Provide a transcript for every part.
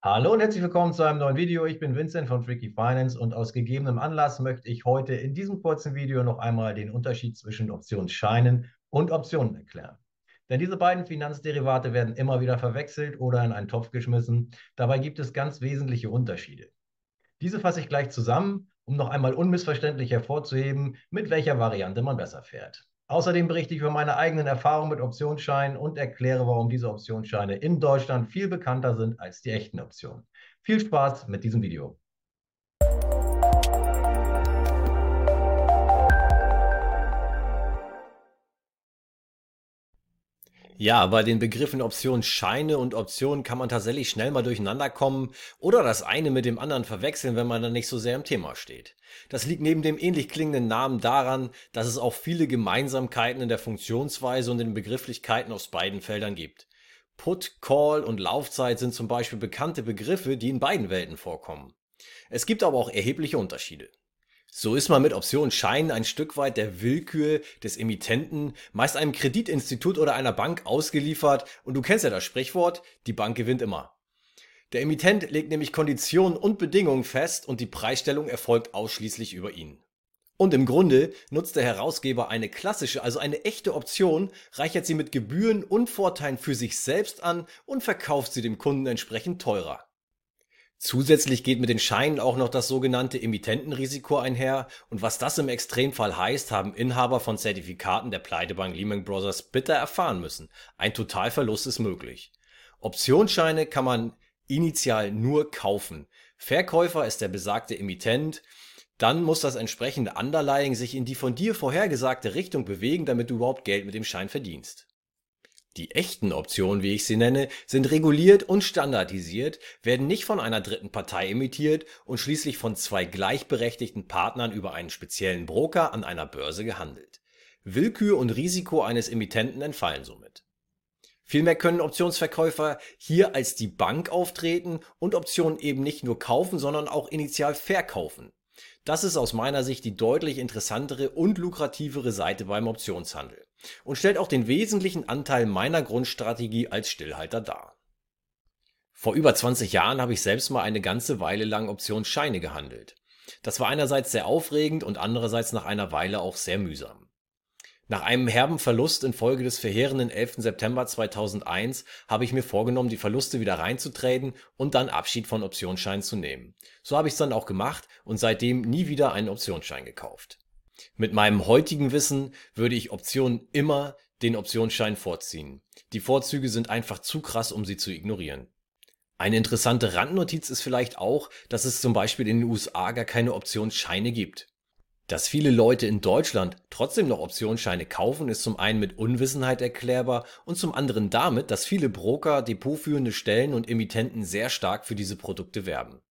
Hallo und herzlich willkommen zu einem neuen Video. Ich bin Vincent von Freaky Finance und aus gegebenem Anlass möchte ich heute in diesem kurzen Video noch einmal den Unterschied zwischen Optionsscheinen und Optionen erklären. Denn diese beiden Finanzderivate werden immer wieder verwechselt oder in einen Topf geschmissen. Dabei gibt es ganz wesentliche Unterschiede. Diese fasse ich gleich zusammen, um noch einmal unmissverständlich hervorzuheben, mit welcher Variante man besser fährt. Außerdem berichte ich über meine eigenen Erfahrungen mit Optionsscheinen und erkläre, warum diese Optionsscheine in Deutschland viel bekannter sind als die echten Optionen. Viel Spaß mit diesem Video. Ja, bei den Begriffen Optionsscheine und Optionen kann man tatsächlich schnell mal durcheinander kommen oder das eine mit dem anderen verwechseln, wenn man dann nicht so sehr im Thema steht. Das liegt neben dem ähnlich klingenden Namen daran, dass es auch viele Gemeinsamkeiten in der Funktionsweise und den Begrifflichkeiten aus beiden Feldern gibt. Put, Call und Laufzeit sind zum Beispiel bekannte Begriffe, die in beiden Welten vorkommen. Es gibt aber auch erhebliche Unterschiede. So ist man mit Optionsscheinen ein Stück weit der Willkür des Emittenten, meist einem Kreditinstitut oder einer Bank ausgeliefert und du kennst ja das Sprichwort, die Bank gewinnt immer. Der Emittent legt nämlich Konditionen und Bedingungen fest und die Preisstellung erfolgt ausschließlich über ihn. Und im Grunde nutzt der Herausgeber eine klassische, also eine echte Option, reichert sie mit Gebühren und Vorteilen für sich selbst an und verkauft sie dem Kunden entsprechend teurer. Zusätzlich geht mit den Scheinen auch noch das sogenannte Emittentenrisiko einher und was das im Extremfall heißt, haben Inhaber von Zertifikaten der Pleitebank Lehman Brothers bitter erfahren müssen. Ein Totalverlust ist möglich. Optionsscheine kann man initial nur kaufen. Verkäufer ist der besagte Emittent. Dann muss das entsprechende Underlying sich in die von dir vorhergesagte Richtung bewegen, damit du überhaupt Geld mit dem Schein verdienst. Die echten Optionen, wie ich sie nenne, sind reguliert und standardisiert, werden nicht von einer dritten Partei emittiert und schließlich von zwei gleichberechtigten Partnern über einen speziellen Broker an einer Börse gehandelt. Willkür und Risiko eines Emittenten entfallen somit. Vielmehr können Optionsverkäufer hier als die Bank auftreten und Optionen eben nicht nur kaufen, sondern auch initial verkaufen. Das ist aus meiner Sicht die deutlich interessantere und lukrativere Seite beim Optionshandel und stellt auch den wesentlichen Anteil meiner Grundstrategie als Stillhalter dar. Vor über 20 Jahren habe ich selbst mal eine ganze Weile lang Optionsscheine gehandelt. Das war einerseits sehr aufregend und andererseits nach einer Weile auch sehr mühsam. Nach einem herben Verlust infolge des verheerenden 11. September 2001 habe ich mir vorgenommen, die Verluste wieder reinzutraden und dann Abschied von Optionsscheinen zu nehmen. So habe ich es dann auch gemacht und seitdem nie wieder einen Optionsschein gekauft. Mit meinem heutigen Wissen würde ich Optionen immer den Optionsschein vorziehen. Die Vorzüge sind einfach zu krass, um sie zu ignorieren. Eine interessante Randnotiz ist vielleicht auch, dass es zum Beispiel in den USA gar keine Optionsscheine gibt. Dass viele Leute in Deutschland trotzdem noch Optionsscheine kaufen, ist zum einen mit Unwissenheit erklärbar und zum anderen damit, dass viele Broker, depotführende Stellen und Emittenten sehr stark für diese Produkte werben.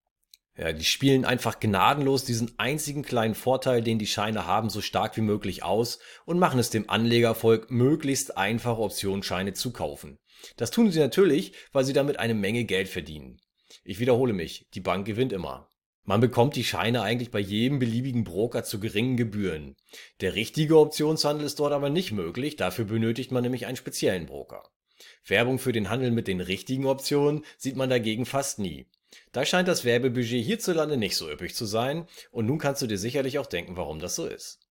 Ja, die spielen einfach gnadenlos diesen einzigen kleinen Vorteil, den die Scheine haben, so stark wie möglich aus und machen es dem Anlegervolk möglichst einfach, Optionsscheine zu kaufen. Das tun sie natürlich, weil sie damit eine Menge Geld verdienen. Ich wiederhole mich, die Bank gewinnt immer. Man bekommt die Scheine eigentlich bei jedem beliebigen Broker zu geringen Gebühren. Der richtige Optionshandel ist dort aber nicht möglich, dafür benötigt man nämlich einen speziellen Broker. Werbung für den Handel mit den richtigen Optionen sieht man dagegen fast nie. Da scheint das Werbebudget hierzulande nicht so üppig zu sein und nun kannst du dir sicherlich auch denken, warum das so ist.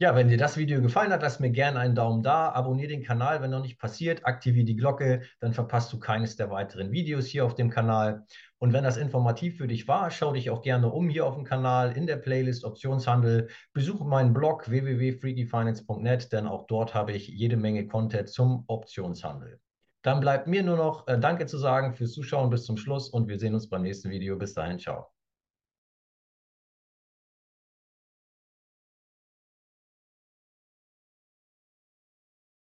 Ja, wenn dir das Video gefallen hat, lass mir gerne einen Daumen da, abonniere den Kanal, wenn noch nicht passiert, aktiviere die Glocke, dann verpasst du keines der weiteren Videos hier auf dem Kanal. Und wenn das informativ für dich war, schau dich auch gerne um hier auf dem Kanal in der Playlist Optionshandel. Besuche meinen Blog www.freakyfinance.net, denn auch dort habe ich jede Menge Content zum Optionshandel. Dann bleibt mir nur noch äh, Danke zu sagen fürs Zuschauen bis zum Schluss und wir sehen uns beim nächsten Video. Bis dahin, ciao.